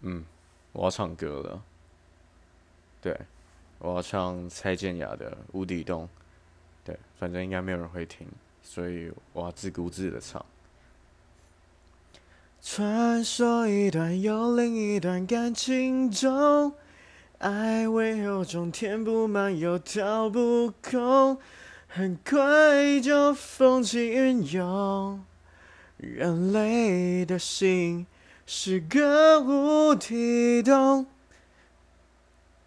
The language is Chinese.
嗯，我要唱歌了。对，我要唱蔡健雅的《无底洞》。对，反正应该没有人会听，所以我要自顾自的唱。传说一段又另一段感情中，爱会有种填不满又掏不空，很快就风起云涌。人类的心是个无底洞。